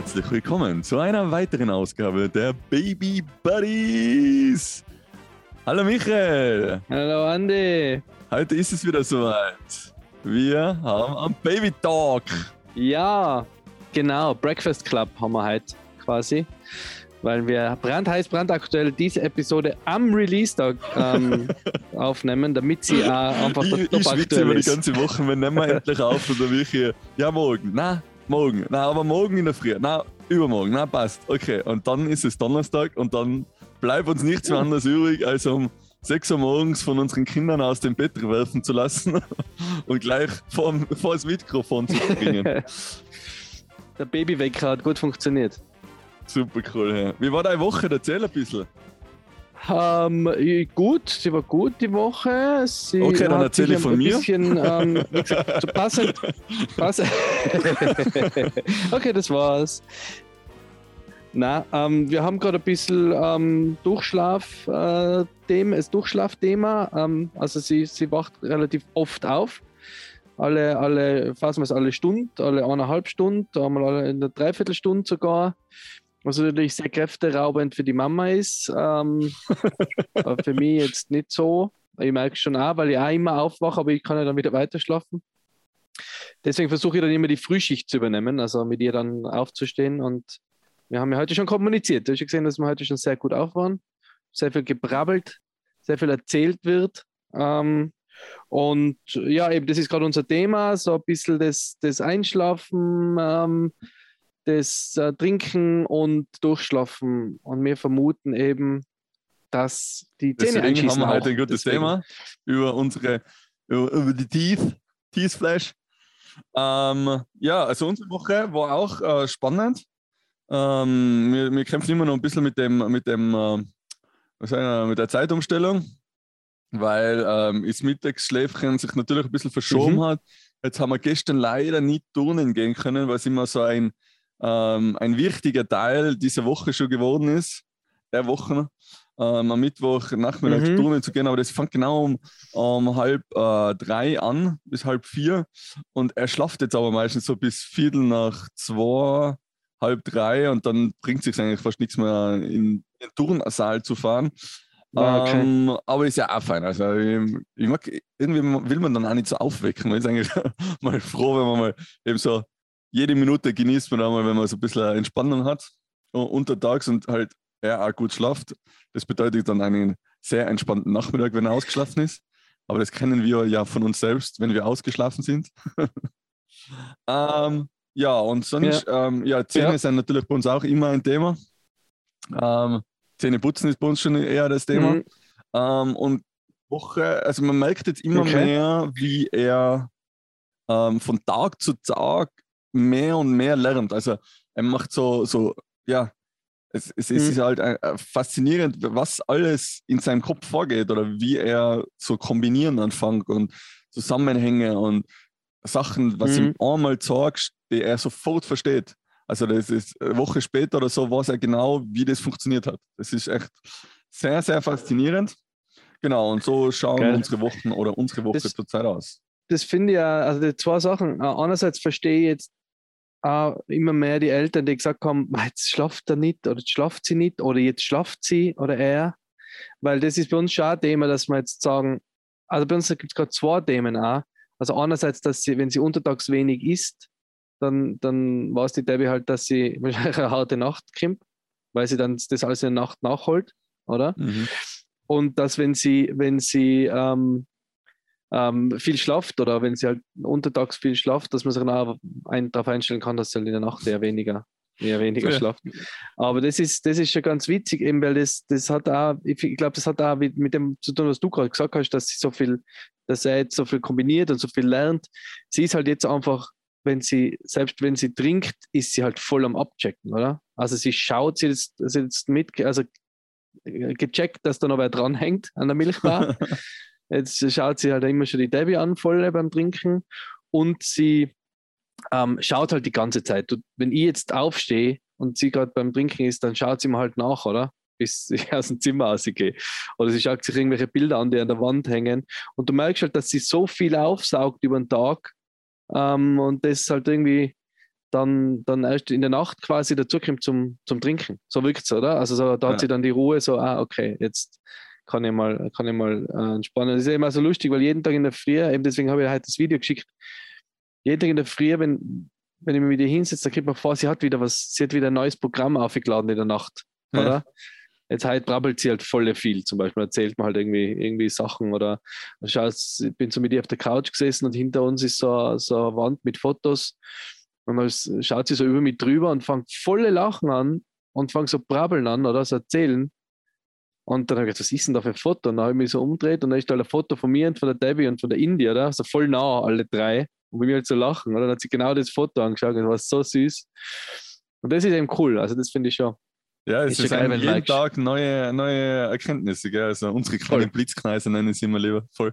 Herzlich willkommen zu einer weiteren Ausgabe der Baby Buddies. Hallo Michael. Hallo Andi. Heute ist es wieder soweit. Wir haben am Baby Talk. Ja, genau. Breakfast Club haben wir heute quasi. Weil wir brandheiß, brandaktuell diese Episode am Release-Tag ähm, aufnehmen, damit sie äh, einfach ich, top ich aktuell über die ganze Woche, wir nehmen endlich auf oder wie Ja, morgen. Na, morgen. Na, aber morgen in der Früh. Na, übermorgen. Na, passt. Okay. Und dann ist es Donnerstag und dann bleibt uns nichts mehr anderes übrig, als um 6 Uhr morgens von unseren Kindern aus dem Bett werfen zu lassen und gleich vor, vor das Mikrofon zu bringen. Der Babywecker hat gut funktioniert. Super cool. Ja. Wie war deine Woche? Erzähl ein bisschen. Ähm, gut, sie war gut die Woche. Sie okay, dann erzähle ich von mir. Bisschen, ähm, so passend, passend. okay, das war's. Na, ähm, wir haben gerade ein bisschen ähm, Durchschlaf, äh, Thema, das Durchschlafthema. Ähm, also sie, sie wacht relativ oft auf. Alle, alle, fast mal alle Stunden, alle eineinhalb Stunden, einmal alle in der Dreiviertelstunde sogar. Was natürlich sehr kräfteraubend für die Mama ist. Ähm, für mich jetzt nicht so. Ich merke schon auch, weil ich auch immer aufwache, aber ich kann ja dann wieder weiter schlafen. Deswegen versuche ich dann immer die Frühschicht zu übernehmen, also mit ihr dann aufzustehen. Und wir haben ja heute schon kommuniziert. Du hast ja gesehen, dass wir heute schon sehr gut auf waren. Sehr viel gebrabbelt, sehr viel erzählt wird. Ähm, und ja, eben, das ist gerade unser Thema, so ein bisschen das, das Einschlafen. Ähm, das äh, Trinken und Durchschlafen. Und wir vermuten eben, dass die Zähne Deswegen haben wir heute ein gutes deswegen. Thema über unsere, über, über die Teeth, Teeth Flash. Ähm, ja, also unsere Woche war auch äh, spannend. Ähm, wir, wir, kämpfen immer noch ein bisschen mit dem, mit dem, äh, was wir, mit der Zeitumstellung, weil ähm, das Mittagsschläfchen sich natürlich ein bisschen verschoben mhm. hat. Jetzt haben wir gestern leider nicht turnen gehen können, weil es immer so ein ähm, ein wichtiger Teil dieser Woche schon geworden ist, der Woche, ähm, am Mittwoch Nachmittag mhm. Turnen zu gehen, aber das fängt genau um, um halb äh, drei an, bis halb vier und er schlaft jetzt aber meistens so bis Viertel nach zwei, halb drei und dann bringt es sich eigentlich fast nichts mehr in den Turnsaal zu fahren. Ah, okay. Ähm, aber ist ja auch fein. Also ich, ich, mag, irgendwie will man dann auch nicht so aufwecken. Man ist eigentlich mal froh, wenn man mal eben so jede Minute genießt man einmal, wenn man so ein bisschen Entspannung hat untertags und halt er auch gut schlaft. Das bedeutet dann einen sehr entspannten Nachmittag, wenn er ausgeschlafen ist. Aber das kennen wir ja von uns selbst, wenn wir ausgeschlafen sind. ähm, ja, und sonst, ja, ähm, ja Zähne ja. sind natürlich bei uns auch immer ein Thema. Ähm, Zähne putzen ist bei uns schon eher das Thema. Mhm. Ähm, und Woche, also man merkt jetzt immer okay. mehr, wie er ähm, von Tag zu Tag mehr und mehr lernt. Also er macht so, so ja, es, es, es mhm. ist halt äh, faszinierend, was alles in seinem Kopf vorgeht oder wie er so kombinieren anfängt und Zusammenhänge und Sachen, was mhm. ihm einmal sagst, die er sofort versteht. Also das ist eine Woche später oder so, weiß er genau, wie das funktioniert hat. Das ist echt sehr, sehr faszinierend. Genau, und so schauen Geil. unsere Wochen oder unsere Woche das, zurzeit aus. Das finde ich ja, also zwei Sachen. Einerseits verstehe ich jetzt äh, immer mehr die Eltern, die gesagt haben, jetzt schlaft er nicht oder jetzt schlaft sie nicht oder jetzt schlaft sie oder er. Weil das ist bei uns schon ein Thema, dass wir jetzt sagen, also bei uns gibt es gerade zwei Themen auch. Also einerseits, dass sie, wenn sie untertags wenig isst, dann, dann weiß die Debbie halt, dass sie wahrscheinlich eine harte Nacht kommt, weil sie dann das alles in der Nacht nachholt, oder? Mhm. Und dass wenn sie, wenn sie ähm, ähm, viel schlaft oder wenn sie halt untertags viel schlaft, dass man sich dann auch ein, darauf einstellen kann, dass sie halt in der Nacht eher weniger, eher weniger ja. schlaft. Aber das ist, das ist schon ganz witzig, eben, weil das, das hat auch, ich, ich glaube, das hat auch mit, mit dem zu tun, was du gerade gesagt hast, dass sie so viel, dass er jetzt so viel kombiniert und so viel lernt. Sie ist halt jetzt einfach, wenn sie, selbst wenn sie trinkt, ist sie halt voll am Abchecken, oder? Also sie schaut, sie jetzt, sie jetzt mit, also gecheckt, dass da noch wer dranhängt an der Milchbar. Jetzt schaut sie halt immer schon die Debbie an, voll beim Trinken. Und sie ähm, schaut halt die ganze Zeit. wenn ich jetzt aufstehe und sie gerade beim Trinken ist, dann schaut sie mir halt nach, oder? Bis ich aus dem Zimmer rausgehe. Oder sie schaut sich irgendwelche Bilder an, die an der Wand hängen. Und du merkst halt, dass sie so viel aufsaugt über den Tag. Ähm, und das halt irgendwie dann, dann erst in der Nacht quasi dazukommt zum, zum Trinken. So wirkt es, oder? Also so, da hat Ja. sie dann die Ruhe, so, ah, okay, jetzt kann ich mal, kann ich mal äh, entspannen. Das ist ja immer so lustig, weil jeden Tag in der Früh, eben deswegen habe ich heute das Video geschickt, jeden Tag in der Früh, wenn, wenn ich mich mit ihr hinsetze, da kriegt man vor, sie hat wieder was, sie hat wieder ein neues Programm aufgeladen in der Nacht, Ja. oder? Jetzt halt brabbelt sie halt voll viel. Zum Beispiel erzählt man halt irgendwie, irgendwie Sachen oder schaut, ich bin so mit ihr auf der Couch gesessen und hinter uns ist so, so eine Wand mit Fotos. Und dann schaut sie so über mich drüber und fängt volle Lachen an und fängt so brabbeln an oder so erzählen. Und dann habe ich gedacht, was ist denn da für ein Foto? Und dann habe ich mich so umgedreht und da ist da ein Foto von mir und von der Debbie und von der Indie, oder? So voll nah, alle drei. Und bei mir halt so lachen. Oder? Dann hat sie genau das Foto angeschaut und war so süß. Und das ist eben cool. Also das finde ich schon. Ja, es Ist ist, ja geil, jeden du Tag neue, neue Erkenntnisse. Gell? Also unsere kleinen Voll. Blitzkreise nennen sie immer lieber. Voll.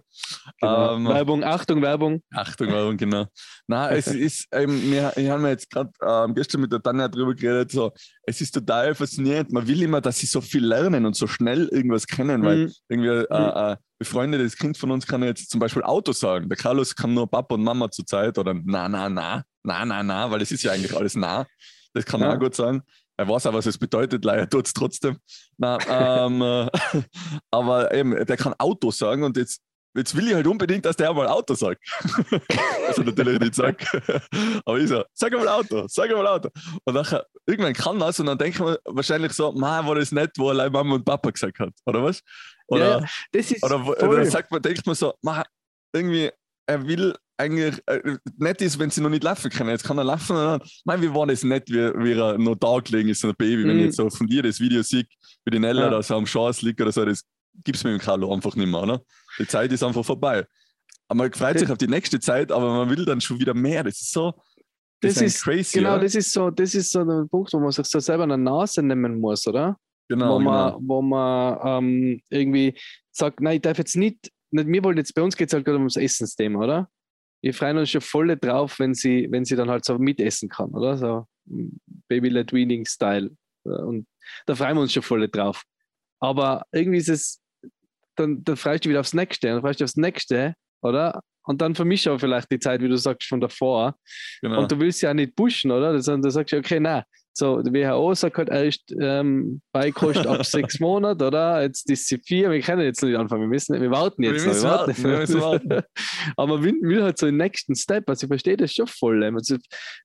Genau. Ähm, Werbung, Achtung, Werbung. Achtung, Werbung, genau. Nein, es ist, ähm, wir, wir haben jetzt gerade ähm, gestern mit der Tanja drüber geredet, so, es ist total faszinierend. Man will immer, dass sie so viel lernen und so schnell irgendwas kennen, weil Mhm. irgendwie äh, äh, befreundetes Kind von uns kann jetzt zum Beispiel Auto sagen. Der Carlos kann nur Papa und Mama zur Zeit oder na, na, na, na, na, na, weil es ist ja eigentlich alles nah. Das kann er Ja. auch gut sagen. Er weiß auch, was es bedeutet, leider tut es trotzdem. Na, ähm, äh, aber eben, der kann Auto sagen und jetzt, jetzt will ich halt unbedingt, dass der mal Auto sagt. was er natürlich nicht sagt. aber ich so, sag mal Auto, sag mal Auto. Und nachher, irgendwann kann das und dann denkt man wahrscheinlich so, man, war das nicht, wo allein Mama und Papa gesagt hat, oder was? Oder, Ja, Das ist oder, oder sagt man, denkt man so, man, irgendwie, er will eigentlich, äh, nett ist, wenn sie noch nicht laufen können. Jetzt kann er laufen und dann, mein, wie war das nett, wie, wie er noch da gelegen ist, so ein Baby. Wenn Mhm. ich jetzt so von dir das Video sehe, wie die Nella Ja. da so am Chance liegt oder so, das gibt es mit dem Carlo einfach nicht mehr. Ne? Die Zeit ist einfach vorbei. Aber man freut sich auf die nächste Zeit, aber man will dann schon wieder mehr. Das ist so, das, Das ist, crazy. Genau, ja? das ist so, das ist so der Punkt, wo man sich so selber eine Nase nehmen muss, oder? genau, wo man, genau. wo man ähm, irgendwie sagt, nein, ich darf jetzt nicht, nicht wir wollen jetzt, bei uns geht es halt gerade ums Essensthema, oder? Wir freuen uns schon voll drauf, wenn sie, wenn sie dann halt so mitessen kann, oder? So mm, Baby-led Weaning Style. Und da freuen wir uns schon voll drauf. Aber irgendwie ist es, dann, dann freust du dich wieder aufs Nächste, dann freust du dich aufs Nächste, oder? Und dann vermischt aber vielleicht die Zeit, wie du sagst, von davor. genau. Und du willst ja nicht pushen, oder? Du sagst ja, okay, nein. So, die WHO sagt halt erst ähm, Beikost ab sechs Monaten, oder? Jetzt ist sie vier, wir können jetzt nicht anfangen, wir müssen, wir warten Wir jetzt noch, müssen warten, wir müssen warten. Aber man will, halt so den nächsten Step. Also ich verstehe das schon voll. Also,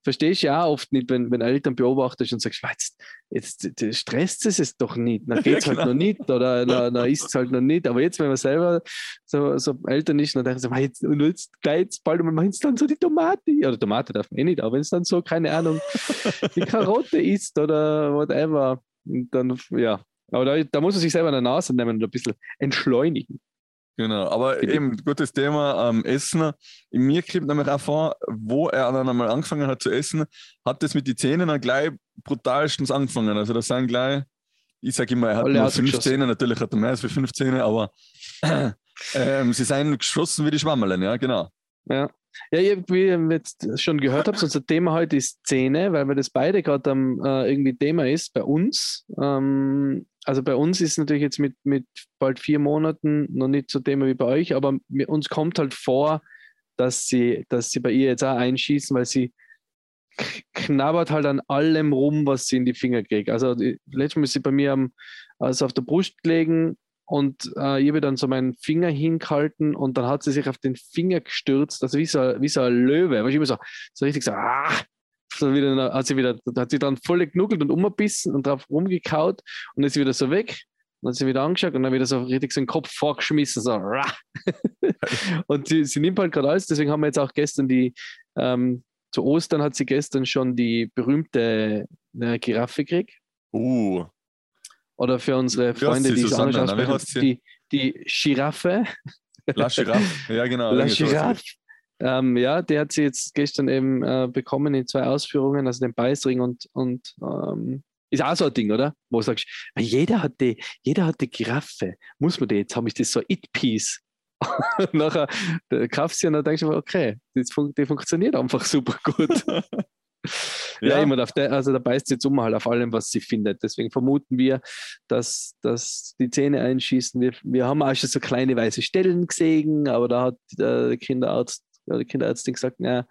verstehst du ja auch oft nicht, wenn, wenn Eltern beobachtest und sagst, "Wa, jetzt, jetzt jetzt stresst es es doch nicht, dann geht es Ja, halt noch nicht oder dann, dann ist es halt noch nicht. Aber jetzt, wenn man selber so, so Eltern ist, dann denken sie, "Wa, jetzt, und jetzt gleich jetzt bald mal meinst dann so die Tomate, oder Tomate darf man eh nicht, aber wenn es dann so, keine Ahnung, die Karotte isst oder whatever, und dann, ja. Aber da, da muss man sich selber in der Nase nehmen und ein bisschen entschleunigen. Genau, aber eben, gutes Thema, ähm, Essen. In mir kommt nämlich auch vor, wo er dann einmal angefangen hat zu essen, hat das mit den Zähnen dann gleich brutalstens angefangen. Also das sind gleich, ich sage immer, er hat Alle nur fünf Zähne, natürlich hat er mehr als fünf Zähne, aber ähm, sie sind geschossen wie die Schwammerlen, ja, genau. Ja. Ja, wie ihr jetzt schon gehört habt, unser Thema heute ist Zähne, weil wir das beide gerade äh, irgendwie Thema ist bei uns. Ähm, also bei uns ist natürlich jetzt mit, mit bald vier Monaten noch nicht so Thema wie bei euch, aber mir, uns kommt halt vor, dass sie, dass sie bei ihr jetzt auch einschießen, weil sie knabbert halt an allem rum, was sie in die Finger kriegt. Also letztes Mal ist sie bei mir am, also auf der Brust gelegen und äh, ich habe dann so meinen Finger hingehalten und dann hat sie sich auf den Finger gestürzt, also wie so, wie so ein Löwe, weißt du, immer so, so richtig so, ah, so wieder, hat sie wieder, hat sie dann voll genuggelt und umgebissen und drauf rumgekaut und dann ist wieder so weg. Und hat sie wieder angeschaut und dann wieder so richtig so den Kopf vorgeschmissen, so. und sie, sie nimmt halt gerade alles, deswegen haben wir jetzt auch gestern die, ähm, zu Ostern hat sie gestern schon die berühmte äh, Giraffe gekriegt. Uh, Oder für unsere Freunde, die es anders aussprechen, sie? die, die Giraffe. La Giraffe, ja genau. La. Giraffe. Ähm, ja, die hat sie jetzt gestern eben äh, bekommen in zwei Ausführungen, also den Beißring und, und ähm, ist auch so ein Ding, oder? Wo du sagst, "Ah, jeder hat die, jeder hat die Giraffe. Muss man die jetzt haben? Ist das so It-Piece? Und nachher kaufst du sie und dann denkst du, okay, das fun die funktioniert einfach super gut. ja, Ja. immer auf der, also da beißt sie jetzt um halt auf allem, was sie findet. Deswegen vermuten wir, dass, dass die Zähne einschießen. Wir, wir haben auch schon so kleine weiße Stellen gesehen, aber da hat äh, der Kinderarzt, ja, die Kinderärztin gesagt, na,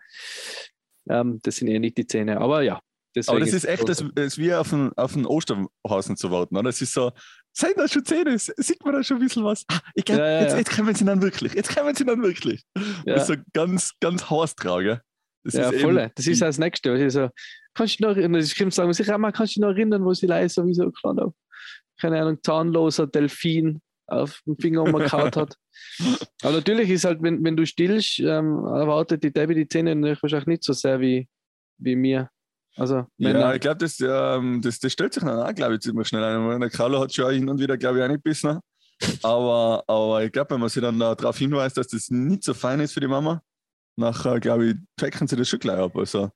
Ähm, das sind eh nicht die Zähne. Aber ja. Aber das ist echt, das ist wie auf einen, auf einen Osterhasen zu warten. Oder? Es ist so, sind da schon Zähne? Sieht man da schon ein bisschen was? Ah, ich glaub, ja, ja, jetzt, jetzt kommen sie dann wirklich. Jetzt kommen sie dann wirklich. Ja. Das ist so ganz, ganz haarstrage. Das ja, ist voll. Eben, das ist das Nächste. Also, kannst du noch erinnern, ich kann sagen, sicher mal, kannst du noch erinnern, wo sie leise sowieso klar keine Ahnung, zahnloser Delfin auf dem Finger umgekaut hat. Aber natürlich ist halt, wenn, wenn du stillst, ähm, erwartet die Debbie die Zähne wahrscheinlich nicht so sehr wie, wie mir. Also, ja, ich glaube, das, ähm, das, das stellt sich dann auch, glaube ich, ziemlich schnell ein. Der Carlo hat schon hin und wieder, glaube ich, auch nicht bissen. Aber, aber ich glaube, wenn man sich dann darauf hinweist, dass das nicht so fein ist für die Mama, nachher, glaube ich, checken sie das schon gleich ab. Also,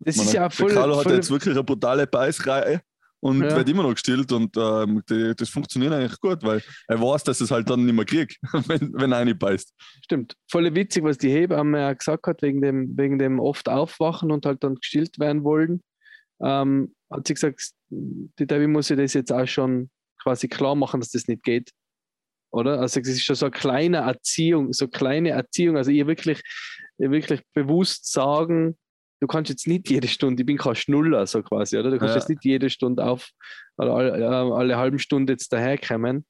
das meine, ist ja voll. Der Carlo hat jetzt wirklich eine brutale Beißreihe und ja. wird immer noch gestillt und ähm, die, das funktioniert eigentlich gut, weil er weiß, dass es halt dann nicht mehr kriegt, wenn, wenn einer beißt. Stimmt. Voll witzig, was die Hebamme ja gesagt hat, wegen dem, wegen dem oft aufwachen und halt dann gestillt werden wollen. Ähm, hat sie gesagt, die Debbie muss sich das jetzt auch schon quasi klar machen, dass das nicht geht. Oder? Also es ist schon so eine kleine Erziehung, so kleine Erziehung, also ihr wirklich, wirklich bewusst sagen, du kannst jetzt nicht jede Stunde, ich bin kein Schnuller, so quasi, oder? Du kannst ja. jetzt nicht jede Stunde auf, alle, alle halben Stunde jetzt daherkommen.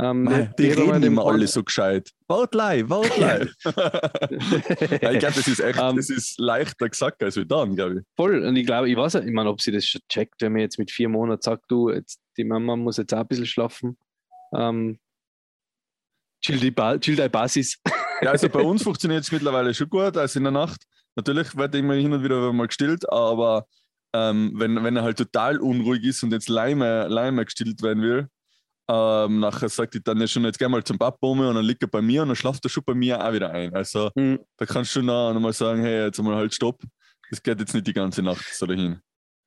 Ähm, Nein, die, reden immer alle so gescheit. Wortlei, Wortlei. ja, ich glaube, das ist echt, um, ähm, das ist leichter gesagt als wie dann, glaube ich. Voll, und ich glaube, ich weiß ich meine, ob sie das schon checkt, wenn mir jetzt mit vier Monaten sagt, du, jetzt, die Mama muss jetzt auch ein bisschen schlafen. Ähm, chill, die ba chill die Basis. ja, also bei uns funktioniert es mittlerweile schon gut, also in der Nacht. Natürlich wird immer hin und wieder mal gestillt, aber ähm, wenn, wenn er halt total unruhig ist und jetzt Leime, Leime gestillt werden will, ähm, nachher sagt die dann ja schon, jetzt geh mal zum Papa und dann liegt er bei mir und dann schlaft er schon bei mir auch wieder ein. Also mhm. da kannst du noch, noch mal sagen, hey, jetzt mal halt stopp. Das geht jetzt nicht die ganze Nacht so dahin.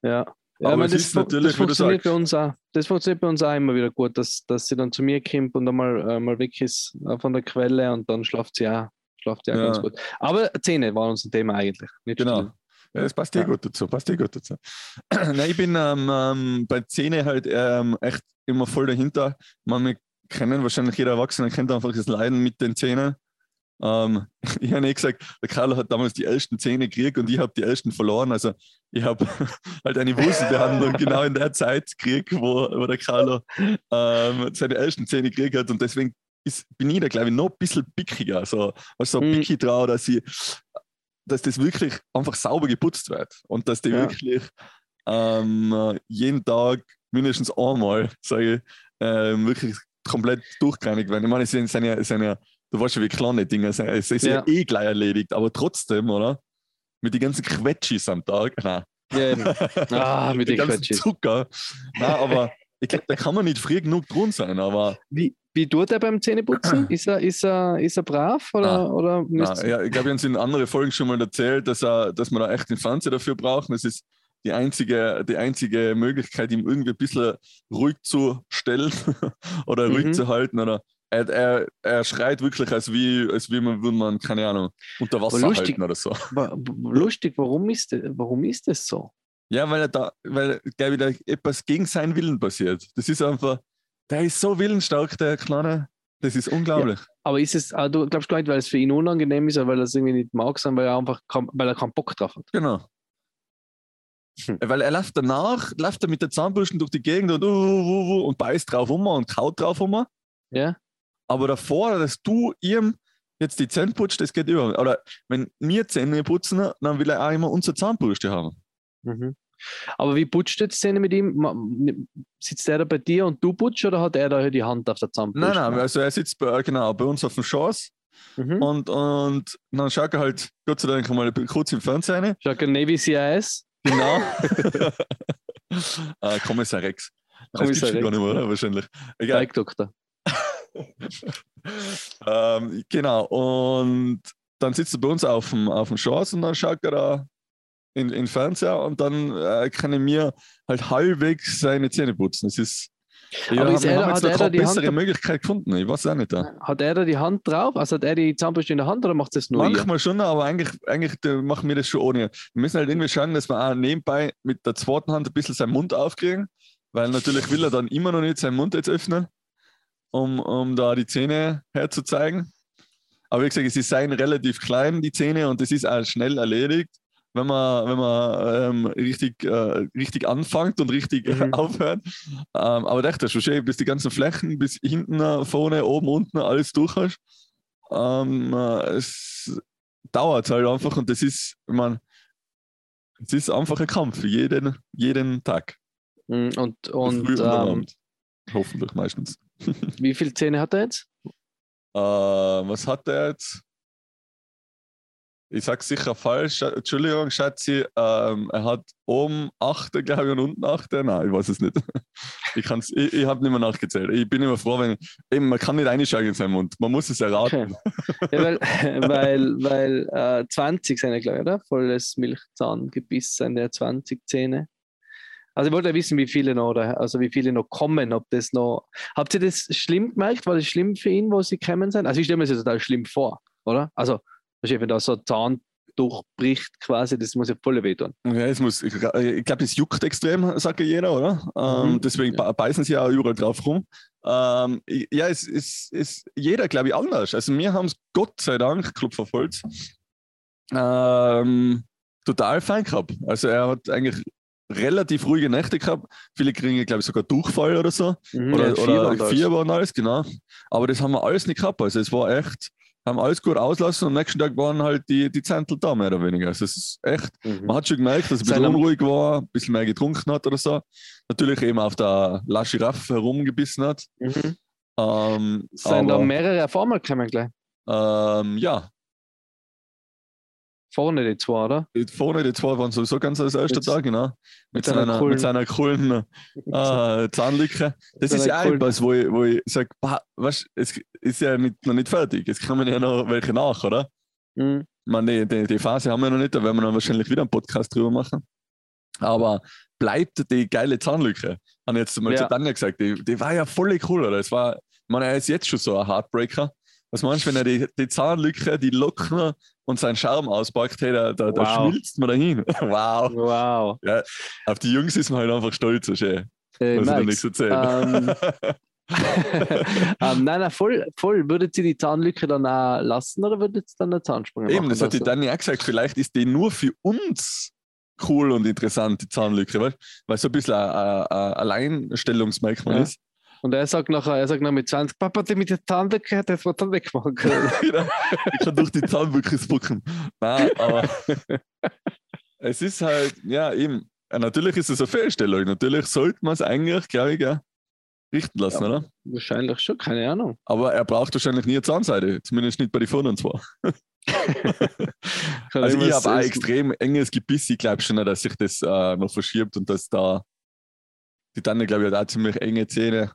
Ja. Ja, aber das, ist natürlich, das funktioniert bei uns auch. Das funktioniert bei uns auch immer wieder gut, dass, dass sie dann zu mir kommt und einmal äh, mal weg ist äh, von der Quelle und dann schlaft sie auch Schlaft ja, ja, ganz gut. Aber Zähne war unser Thema eigentlich. Nicht genau. Ja, das passt dir ja. gut dazu. Passt dir gut dazu. Nein, ich bin ähm, ähm, bei Zähne halt ähm, echt immer voll dahinter. Man, wir kennen wahrscheinlich jeder Erwachsene kennt einfach das Leiden mit den Zähnen. Ähm, ich habe nicht gesagt, der Carlo hat damals die ersten Zähne gekriegt und ich habe die ersten verloren. Also ich habe halt eine Wurzelbehandlung genau in der Zeit gekriegt, wo, wo der Carlo ähm, seine ersten Zähne gekriegt hat und deswegen ist, bin ich da, glaube ich, noch ein bisschen pickiger. So, also mhm. picky drauf, dass, ich, dass das wirklich einfach sauber geputzt wird und dass die ja. wirklich ähm, jeden Tag mindestens einmal, sage ich, ähm, wirklich komplett durchgereinigt werden. Ich meine, es sind, sind, ja, sind ja, du weißt schon, wie kleine Dinge sind. Es ist ja. ja eh gleich erledigt, aber trotzdem, oder? Mit den ganzen Quetschis am Tag. Nein. Ja, ah, mit den ganzen Zucker. Nein, aber ich glaube, da kann man nicht früh genug drin sein. Aber wie, wie tut er beim Zähneputzen? Ist er, ist er, ist er brav oder, ah, oder ah, ja, Ich glaube, wir haben es in anderen Folgen schon mal erzählt, dass, er, dass man da echt den Fernseher dafür braucht. Das ist die einzige, die einzige Möglichkeit, ihm irgendwie ein bisschen ruhig zu stellen oder ruhig mhm. zu halten. Oder er, er, er, schreit wirklich, als wie, als wie man, würde man, keine Ahnung, unter Wasser lustig, halten oder so. Lustig, warum ist, warum ist das so? Ja, weil er da, weil, glaube ich, da etwas gegen seinen Willen passiert. Das ist einfach, der ist so willensstark, der Kleine. Das ist unglaublich. Ja, aber ist es, also, du glaubst gar nicht, weil es für ihn unangenehm ist, oder weil er es irgendwie nicht mag, sondern weil er einfach weil er keinen Bock drauf hat. Genau. Hm. Weil er läuft danach, läuft er mit der Zahnbürste durch die Gegend und, uh, uh, uh, und beißt drauf um und kaut drauf um. Ja. Aber davor, dass du ihm jetzt die Zähne putzt, das geht über. Oder wenn wir Zähne putzen, dann will er auch immer unsere Zahnbürste haben. Mhm. Aber wie putzt du die Szene mit ihm? Sitzt er da bei dir und du putzt oder hat er da die Hand auf der Zahnbürste? Nein, nein, also er sitzt bei, genau, bei uns auf dem Schoß mhm. und, und dann schaut er halt Gott sei Dank mal kurz im Fernsehen. Schaut er Navy CIS? Genau. ah, Kommissar Rex. Kommissar Rex. gar nicht mehr, oder? Wahrscheinlich. Egal. Doktor. Ähm, genau, und dann sitzt er bei uns auf dem, auf dem Schoß und dann schaut er da in, in Fernseher und dann äh, kann er mir halt halbwegs seine Zähne putzen. Das ist. Ja, Aber ist er, haben jetzt hat er bessere Hand Möglichkeit gefunden. Ich weiß auch nicht. Da. Hat er da die Hand drauf? Also hat er die Zahnbürste in der Hand oder macht das nur? Manchmal ihr? schon, aber eigentlich, eigentlich machen wir das schon ohne. Wir müssen halt irgendwie schauen, dass wir auch nebenbei mit der zweiten Hand ein bisschen seinen Mund aufkriegen, weil natürlich will er dann immer noch nicht seinen Mund jetzt öffnen, um, um da die Zähne herzuzeigen. Aber wie gesagt, sie seien relativ klein, die Zähne, und das ist auch schnell erledigt. wenn man, wenn man ähm, richtig, äh, richtig anfängt und richtig mhm. aufhört. Ähm, aber dachte schon schön, bis die ganzen Flächen, bis hinten, vorne, oben, unten, alles durch hast. Ähm, äh, es dauert halt einfach und das ist, ich meine, es ist einfach ein Kampf jeden, jeden Tag. Mhm, und, und, und ähm, hoffentlich meistens. Wie viele Zähne hat er jetzt? Äh, was hat er jetzt? Ich sage sicher falsch. Entschuldigung, Schatzi. Ähm, er hat oben 8, glaube ich, und unten 8. Nein, ich weiß es nicht. Ich, ich, ich habe nicht mehr nachgezählt. Ich bin immer froh, wenn eben, man kann nicht einsteigen in seinen Mund. Man muss es erraten. Okay. Ja, weil weil, weil äh, 20 sind, glaube ich, oder? Volles Milchzahngebiss sind ja 20 Zähne. Also ich wollte ja wissen, wie viele noch, also wie viele noch kommen, ob das noch. Habt ihr das schlimm gemerkt? War das schlimm für ihn, wo sie gekommen sind? Also ich stelle mir das total schlimm vor, oder? Also, wenn da so ein Zahn durchbricht quasi, das muss ja voll wehtun. Ja, es muss, ich, glaube, es juckt extrem, sagt ja jeder, oder? Ähm, mhm. deswegen ja. beißen sie ja überall drauf rum. Ähm, ja, es ist, ist jeder, glaube ich, anders. Also wir haben es Gott sei Dank, Club verfolgt, ähm, total fein gehabt. Also er hat eigentlich relativ ruhige Nächte gehabt. Viele kriegen, glaube ich, sogar Durchfall oder so. Mhm, oder, oder Fieber und alles, genau. Aber das haben wir alles nicht gehabt. Also es war echt, haben alles gut auslassen und am nächsten Tag waren halt die, die Zentel da, mehr oder weniger. Also es ist echt, mhm. man hat schon gemerkt, dass er ein bisschen Seine unruhig war, ein bisschen mehr getrunken hat oder so. Natürlich eben auf der La Giraffe herumgebissen hat. Mhm. Ähm, Sind aber, da mehrere Erfahrungen gekommen gleich? Ähm, ja, Vorne die zwei, oder? Vorne die zwei waren sowieso ganz als erster Tag, genau. Mit, mit, seiner, coolen, mit seiner coolen äh, Zahnlücke. Das ist ja etwas, wo ich, wo ich sage, weißt es ist ja nicht, noch nicht fertig. Es kommen ja noch welche nach, oder? Mhm. Ich meine, die, die, die, Phase haben wir noch nicht, da werden wir dann wahrscheinlich wieder einen Podcast drüber machen. Aber bleibt die geile Zahnlücke. Habe ich jetzt mal ja. zu Tanja gesagt, die, die war ja voll cool, oder? Es war, ich meine, er ist jetzt schon so ein Heartbreaker. Was meinst du, wenn er die, die Zahnlücke, die Locken und seinen Schaum auspackt, hey, da, da, wow. da schmilzt man dahin. wow. Wow. Ja, auf die Jungs ist man halt einfach stolz, so schön. Äh, muss ich nichts erzählen. Um, um, nein, nein, voll, voll. Würdet ihr die Zahnlücke dann auch lassen oder würdet ihr dann eine Zahnsprung machen? Eben, das hat die Dani auch gesagt. Vielleicht ist die nur für uns cool und interessant, die Zahnlücke, weil, weil so ein bisschen ein, ein, ein Alleinstellungsmerkmal ja. ist. Und er sagt nachher, er sagt nach mit 20, Papa, der mit der Zahnlücke hat das dann wegmachen können. Ich kann durch die Zahnlücke spucken. Nein, aber es ist halt, ja, eben, natürlich ist es eine Fehlstellung. Natürlich sollte man es eigentlich, glaube ich, ja, richten lassen, ja, oder? Wahrscheinlich schon, keine Ahnung. Aber er braucht wahrscheinlich nie eine Zahnseide, zumindest nicht bei den Vornen zwar. also ich habe ein extrem enges Gebiss, ich glaube schon, dass sich das äh, noch verschiebt und dass da die Tanne, glaube ich, hat auch ziemlich enge Zähne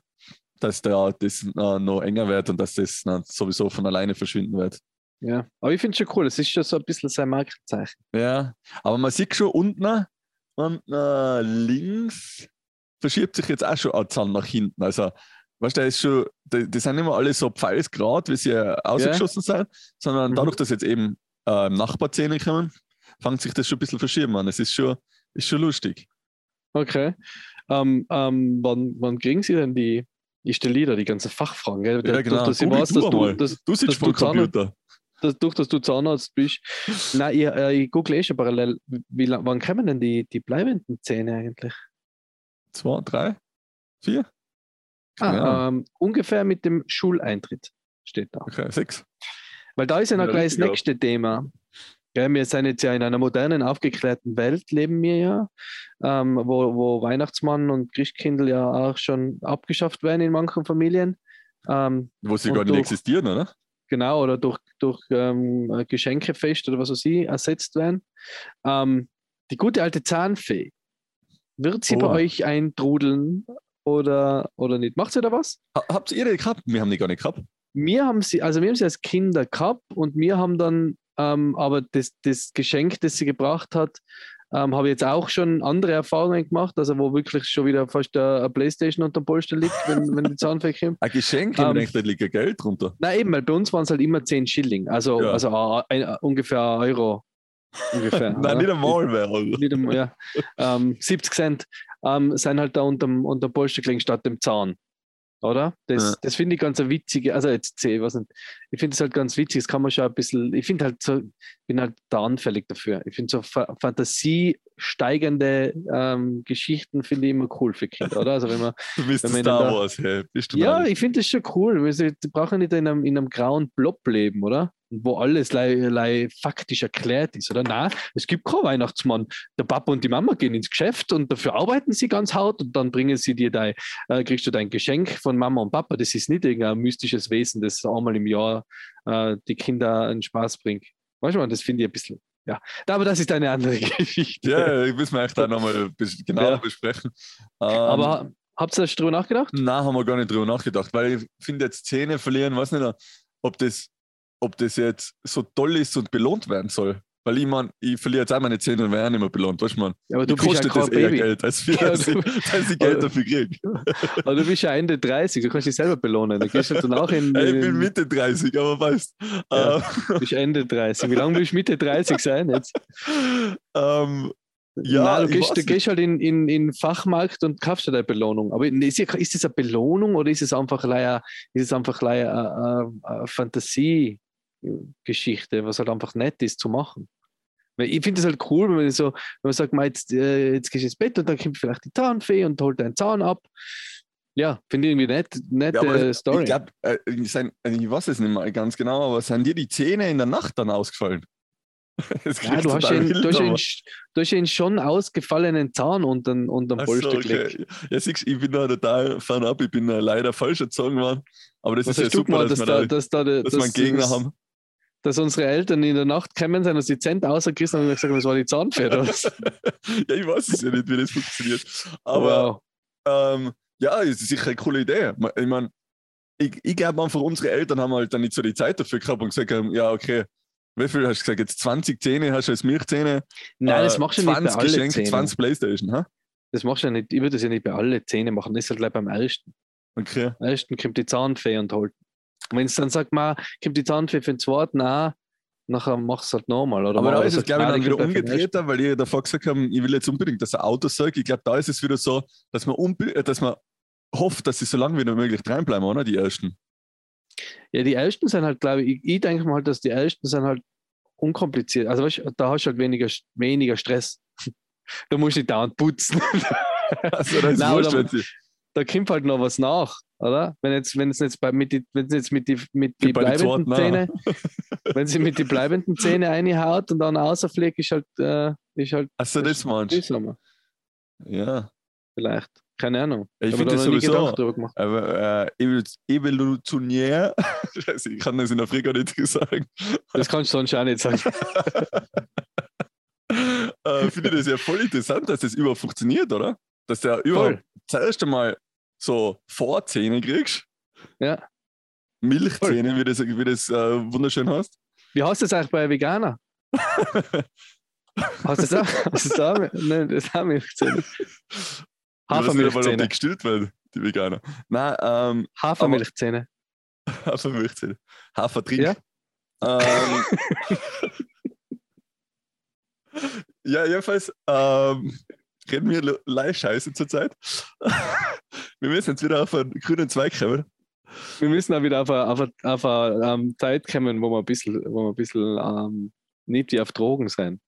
dass da das äh, noch enger wird und dass das dann sowieso von alleine verschwinden wird. Ja, aber ich finde es schon cool. Es ist schon so ein bisschen sein Markenzeichen. Ja, aber man sieht schon unten und äh, links verschiebt sich jetzt auch schon ein Zahn nach hinten. Also, weißt du, ist schon, die, die sind nicht mehr alle so pfeilsgrad, wie sie ausgeschossen ja. sind, sondern mhm. dadurch, dass jetzt eben äh, Nachbarzähne kommen, fängt sich das schon ein bisschen verschieben an. Es ist schon, ist schon lustig. Okay. Ähm, ähm, wann, wann kriegen Sie denn die, ich stelle Lieder, die ganzen Fachfragen. Gell? Ja, genau. Dass ich weiß, dass du, dass, du sitzt vor Computer. Dass, durch, dass du Zahnarzt bist. Nein, ich, äh, ich google eh schon parallel. Wie, wann kommen denn die, die bleibenden Zähne eigentlich? Zwei, drei, vier? Ah, ähm, ungefähr mit dem Schuleintritt steht da. Okay, sechs. Weil da ist ja noch ja, gleich das nächste. Thema. Ja, wir sind jetzt ja in einer modernen, aufgeklärten Welt, leben wir ja, ähm, wo, wo Weihnachtsmann und Christkindl ja auch schon abgeschafft werden in manchen Familien. Ähm, wo sie gar nicht durch, existieren, oder? Genau, oder durch, durch ähm, Geschenkefest oder was auch sie ersetzt werden. Ähm, die gute alte Zahnfee, wird sie oh. bei euch eintrudeln oder, oder nicht? Macht sie da was? Habt ihr die gehabt? Wir haben die gar nicht gehabt. Wir haben sie, also wir haben sie als Kinder gehabt und wir haben dann ähm, aber das, das Geschenk, das sie gebracht hat, ähm, habe ich jetzt auch schon andere Erfahrungen gemacht, also wo wirklich schon wieder fast eine Playstation unter dem Polster liegt, wenn, wenn die Zahnfee kommt. Ein Geschenk, ähm, denke, da liegt Geld drunter. Nein, eben, weil bei uns waren es halt immer 10 Schilling, also, ja. also ein, ein, ungefähr ein Euro. Ungefähr, Nein, nicht einmal mehr. Nicht einmal, ja. ähm, 70 Cent ähm, sind halt da unter dem Polster gelegen statt dem Zahn. Oder? Das, ja. das finde ich ganz eine witzige, also jetzt ich weiß nicht, ich finde es halt ganz witzig, das kann man schon ein bisschen, ich finde halt so, bin halt da anfällig dafür. Ich finde so Fa Fantasie steigende ähm, Geschichten finde ich immer cool für Kinder, oder? Also wenn man, du bist wenn man Star da, Wars, hey, bist du Ja, ich finde das schon cool. Wir brauchen nicht in einem, in einem grauen Blob leben, oder? Wo alles lei, lei faktisch erklärt ist, oder? Nein, es gibt keinen Weihnachtsmann. Der Papa und die Mama gehen ins Geschäft und dafür arbeiten sie ganz hart und dann bringen sie dir dein, äh, kriegst du dein Geschenk von Mama und Papa. Das ist nicht irgendein mystisches Wesen, das einmal im Jahr äh, die Kinder einen Spaß bringt. Weißt du, das finde ich ein bisschen, ja. Aber das ist eine andere Geschichte. Ja, ich muss mir echt auch nochmal genauer ja. besprechen. Ähm, Aber habt ihr darüber nachgedacht? Nein, haben wir gar nicht drüber nachgedacht, weil ich finde jetzt Zähne verlieren, weiß nicht, ob das ob das jetzt so toll ist und belohnt werden soll. Weil ich meine, ich verliere jetzt auch meine Zähne und werde nicht mehr belohnt, weißt du, man? Ja, aber du kostet ja das eher Geld, als viel, ja, dass, ich, dass ich Geld dafür kriege. Aber du bist ja Ende 30, du kannst dich selber belohnen. Da gehst du dann auch in, in, ich bin Mitte 30, aber weißt ja, Du bist Ende 30. Wie lange willst du Mitte 30 sein jetzt? Ähm, ja, Nein, du, gehst, du gehst, halt in, in, in Fachmarkt und kaufst dir eine Belohnung. Aber ist, ist das eine Belohnung oder ist es einfach eine, ist es einfach eine, eine, eine Fantasie? Geschichte, was halt einfach nett ist zu machen. Ich finde es halt cool, wenn man so, wenn man sagt, man, jetzt, äh, jetzt gehst du ins Bett und dann kommt vielleicht die Zahnfee und holt deinen Zahn ab. Ja, finde ich irgendwie nett, nette ja, Story. Ich glaube, äh, ich, weiß es nicht mehr ganz genau, aber sind dir die Zähne in der Nacht dann ausgefallen? ja, du hast, einen, wild, du, hast einen, du hast einen schon ausgefallenen Zahn und dann und dann Polster so, okay. Ja, siehst, ich bin da total fernab, ich bin leider falsch erzogen worden. Aber das Was ist ja super, mal, dass, dass, da, dass, da, dass, dass wir einen Gegner das, haben dass unsere Eltern in der Nacht kommen sind und die Zent rausgerissen haben und gesagt, das war die Zahnfee. ja, ich weiß es ja nicht, wie das funktioniert. Aber wow. ähm, ja, es ist sicher eine coole Idee. Ich meine, ich, ich glaube einfach, unsere Eltern haben halt dann nicht so die Zeit dafür gehabt und gesagt haben, ja, okay, wie viel hast du gesagt? Jetzt 20 Zähne hast du als Milchzähne? Nein, das machst du 20 nicht bei allen Geschenke, Zähnen. 20 Playstation, ha? Das machst du ja nicht, ich würde das ja nicht bei allen Zähnen machen, das ist halt gleich beim ersten. Okay. Am ersten kommt die Zahnfee und holt wenn es dann sagt, man, kommt die für den zweiten auch, nachher machst du es halt nochmal. Oder aber da ist es, glaube ich, dann wieder umgedreht, weil ich davor gesagt habe, ich will jetzt unbedingt, dass ein Auto sagt. Ich glaube, da ist es wieder so, dass man, äh, dass man hofft, dass sie so lange wie möglich dranbleiben, oder? Die ersten. Ja, die ersten sind halt, glaube ich, ich denke mal, dass die ersten sind halt unkompliziert. Also, weißt, da hast du halt weniger, weniger Stress. da musst du nicht dauernd putzen. also, das ist Nein, wurscht, da, kommt halt noch was nach oder? Wenn jetzt, wenn es jetzt bei, mit die, wenn jetzt mit die, mit die, die bleibenden Zähne, wenn sie mit die bleibenden Zähne reinhaut und dann außerfliegt, ist halt, äh, ist halt. Achso, das meinst du? Ja. Vielleicht. Keine Ahnung. Ich finde das sowieso. Aber äh, evolutionär, ich kann das in Afrika nicht sagen. Das kannst du sonst auch nicht sagen. äh, finde das ja voll interessant, dass das überhaupt funktioniert, oder? Dass der überhaupt zuerst einmal so Vorzähne kriegst. Ja. Milchzähne, wie das, wie das äh, wunderschön heißt. Wie heißt das eigentlich bei Veganer? hast du das auch? Hast du das auch? Nein, das ist auch Milchzähne. Hafermilchzähne. Nicht, ob die gestillt werden, die Veganer. Nein, ähm, Hafermilchzähne. Hafermilchzähne. Hafertrink. Ja. Ähm, ja, jedenfalls. Ähm, reden wir leicht scheiße zurzeit. wir müssen jetzt wieder auf einen grünen Zweig kommen. Wir müssen auch wieder auf eine, auf eine, auf eine um, ähm, Zeit kommen, wo wir ein bisschen, wo wir ein bisschen um, nicht wie auf Drogen sein.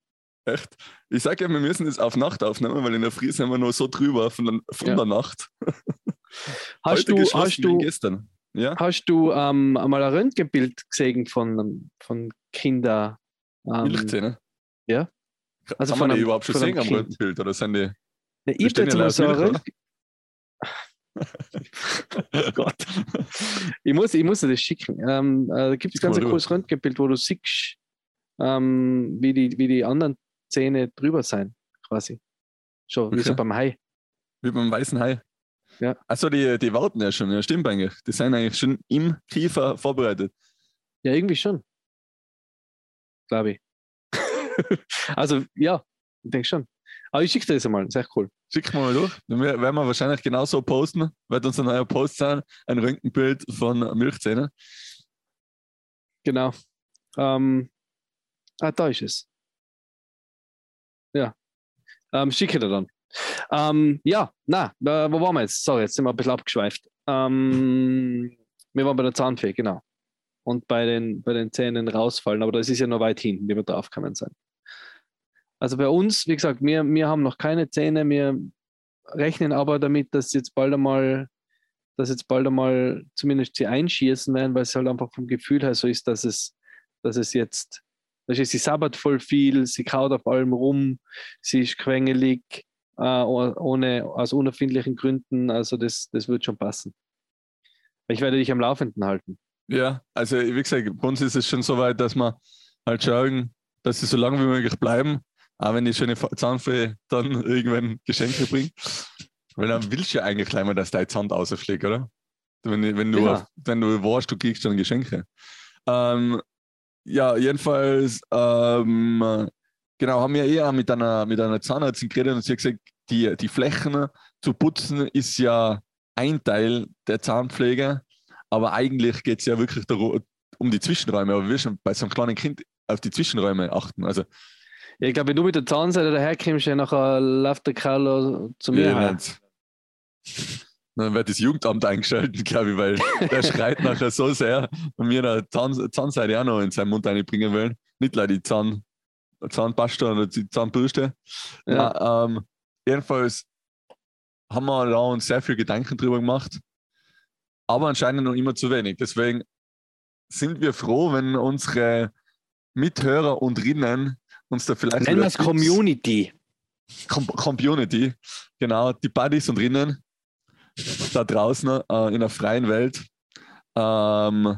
Echt? Ich sage ja, wir müssen das auf Nacht aufnehmen, weil in der Früh sind wir nur so drüber von der, von ja. der Nacht. Hast du, hast du, gestern. Ja? hast du ähm, einmal ein Röntgenbild gesehen von, von Kindern? Ähm, Milchzähne? Ja. Also Kann man die überhaupt schon sehen am Röntgenbild oder sind die? Ja, ich jetzt mal Röntgen... oh Gott. ich, muss, ich muss dir das schicken. Ähm, äh, da gibt es ganz ein cooles Röntgenbild, wo du siehst, ähm, wie, die, wie die anderen Zähne drüber sein, quasi. Schon, okay. wie so beim Hai. Wie beim weißen Hai. Ja. Achso, die, die warten ja schon, ja, stimmt eigentlich. Die sind eigentlich schon im Kiefer vorbereitet. Ja, irgendwie schon. Glaube ich. also ja, ich denke schon. Aber ich schicke dir das einmal, das ist echt cool. Schick mal durch. Dann werden wir wahrscheinlich genauso posten. Wird unser neuer Post sein, ein Röntgenbild von Milchzähnen. Genau. Ähm, ah, da ist es. Ja. Ähm, schicke dir dann. Ähm, ja, na, äh, wo waren wir jetzt? Sorry, jetzt sind wir ein bisschen abgeschweift. Ähm, wir waren bei der Zahnfee, genau. Und bei den, bei den Zähnen rausfallen, aber das ist ja noch weit hinten, wie wir drauf kommen sein. Also bei uns, wie gesagt, wir, wir haben noch keine Zähne, wir rechnen aber damit, dass jetzt bald einmal, dass jetzt bald einmal zumindest sie einschießen werden, weil es halt einfach vom Gefühl her so ist, dass es, dass es jetzt, dass sie sabbert voll viel, sie kaut auf allem rum, sie ist quengelig, äh, ohne, aus unerfindlichen Gründen, also das, das wird schon passen. Ich werde dich am Laufenden halten. Ja, also wie gesagt, bei uns ist es schon so weit, dass wir halt schauen, dass sie so lange wie möglich bleiben auch wenn die schöne Zahnfee dann irgendwann Geschenke bringt. Weil dann willst du ja eigentlich gleich mal, dass dein Zahn rausfliegt, oder? Wenn, wenn, du, ja. wenn du weißt, du kriegst dann Geschenke. Ähm, ja, jedenfalls, ähm, genau, haben wir eher mit einer, mit einer Zahnärztin geredet und sie hat gesagt, die, die Flächen zu putzen ist ja ein Teil der Zahnpflege, aber eigentlich geht es ja wirklich darum, um die Zwischenräume. Aber wir schon bei so einem kleinen Kind auf die Zwischenräume achten. Also ich glaube, wenn du mit der Zahnseide daherkommst, ja, nachher läuft der Carlo zu mir. Ja, dann wird das Jugendamt eingeschaltet, glaube ich, weil der schreit nachher so sehr und mir eine Zahn, Zahnseide auch noch in seinen Mund einbringen will. Nicht leider die Zahn, Zahnpasta oder die Zahnbürste. Ja. ja ähm, jedenfalls haben wir da uns sehr viel Gedanken drüber gemacht, aber anscheinend noch immer zu wenig. Deswegen sind wir froh, wenn unsere Mithörer und Rinnen uns da vielleicht. Nennen wir es Community. Com Community, genau, die Buddies und Rinnen da draußen äh, in der freien Welt ähm,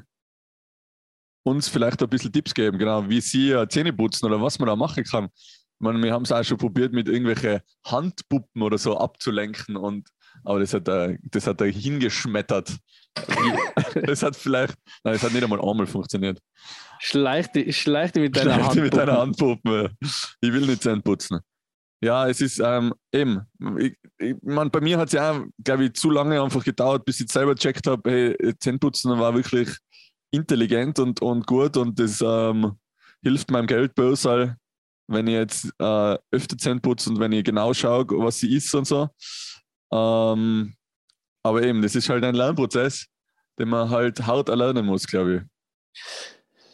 uns vielleicht ein bisschen Tipps geben, genau, wie sie äh, Zähne putzen oder was man da machen kann. Ich meine, wir haben es auch schon probiert, mit irgendwelchen Handpuppen oder so abzulenken, und, aber das hat, er, das hat er hingeschmettert. das hat vielleicht, nein, das hat nicht einmal einmal funktioniert. Schleich dich, schleich dich mit deiner Hand. mit deiner Handpuppe. Ich will nicht Zähne putzen. Ja, es ist ähm, eben. Ich, ich mein, bei mir hat es ja, glaube ich, zu lange einfach gedauert, bis ich selber gecheckt habe, hey, Zähneputzen war wirklich intelligent und, und gut und das ähm, hilft meinem Geldbörsal, wenn ich jetzt äh, öfter Zähne putze und wenn ich genau schaue, was sie isst und so. Ähm, aber eben, das ist halt ein Lernprozess, den man halt hart erlernen muss, glaube ich.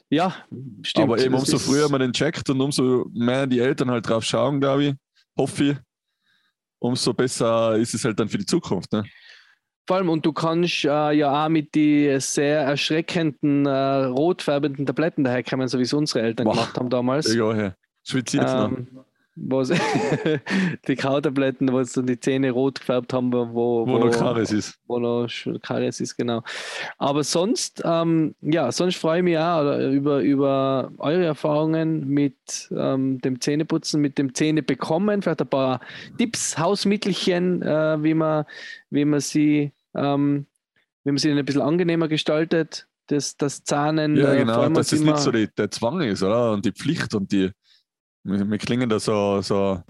Ja, stimmt. Aber eben umso früher man den checkt und umso mehr die Eltern halt drauf schauen, glaube ich, hoffe ich, umso besser ist es halt dann für die Zukunft. Ne? Vor allem, und du kannst äh, ja auch mit den sehr erschreckenden, äh, rotfärbenden Tabletten daherkommen, so wie es unsere Eltern Boah. gemacht haben damals. Ja, ja. Schwitze jetzt ähm, noch wo die Kautabletten, wo so die Zähne rot gefärbt haben, wo, wo, wo noch Karies ist. Wo noch Karies ist, genau. Aber sonst, ähm, ja, sonst freue ich mich auch über, über eure Erfahrungen mit ähm, dem Zähneputzen, mit dem Zähnebekommen, vielleicht ein paar Tipps, Hausmittelchen, äh, wie, man, wie man sie ähm, wie man sie ein bisschen angenehmer gestaltet, das, das Zahnen. Ja, äh, genau, dass es nicht so die, der Zwang ist, oder? Und die Pflicht und die, wir, wir klingen da so, so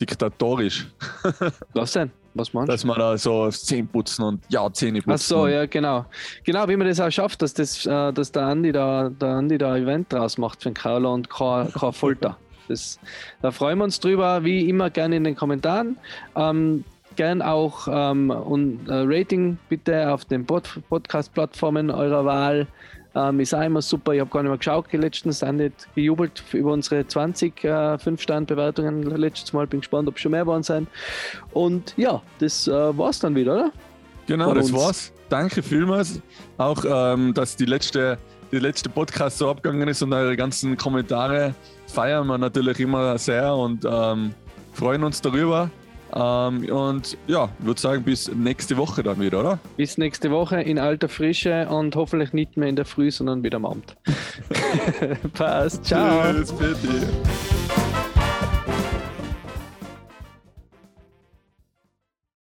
diktatorisch. Was denn? Was meinst du? Dass man da so Zähne putzen und ja, Zähne putzen. Ach so, ja, genau. Genau, wie man das auch schafft, dass, das, äh, dass der Andi da, der Andi da ein Event draus macht für den Carlo und kein, kein Folter. Das, da freuen wir uns drüber, wie immer gerne in den Kommentaren. Ähm, gern auch ähm, ein äh, Rating bitte auf den Pod Podcast-Plattformen eurer Wahl. Ähm, ist auch immer super. Ich habe gar nicht mehr geschaut, letztens auch nicht gejubelt über unsere 20 äh, 5-Sterne-Bewertungen letztes Mal. Bin gespannt, ob schon mehr waren sein. Und ja, das äh, war's dann wieder, oder? Genau, Von das uns. war's. Danke vielmals. Auch, ähm, dass die letzte, die letzte Podcast so abgegangen ist und eure ganzen Kommentare feiern wir natürlich immer sehr und ähm, freuen uns darüber. Ähm, und ja, ich würde sagen, bis nächste Woche dann wieder, oder? Bis nächste Woche in alter Frische und hoffentlich nicht mehr in der Früh, sondern wieder am Abend. Passt. Ciao. Tschüss, bitte.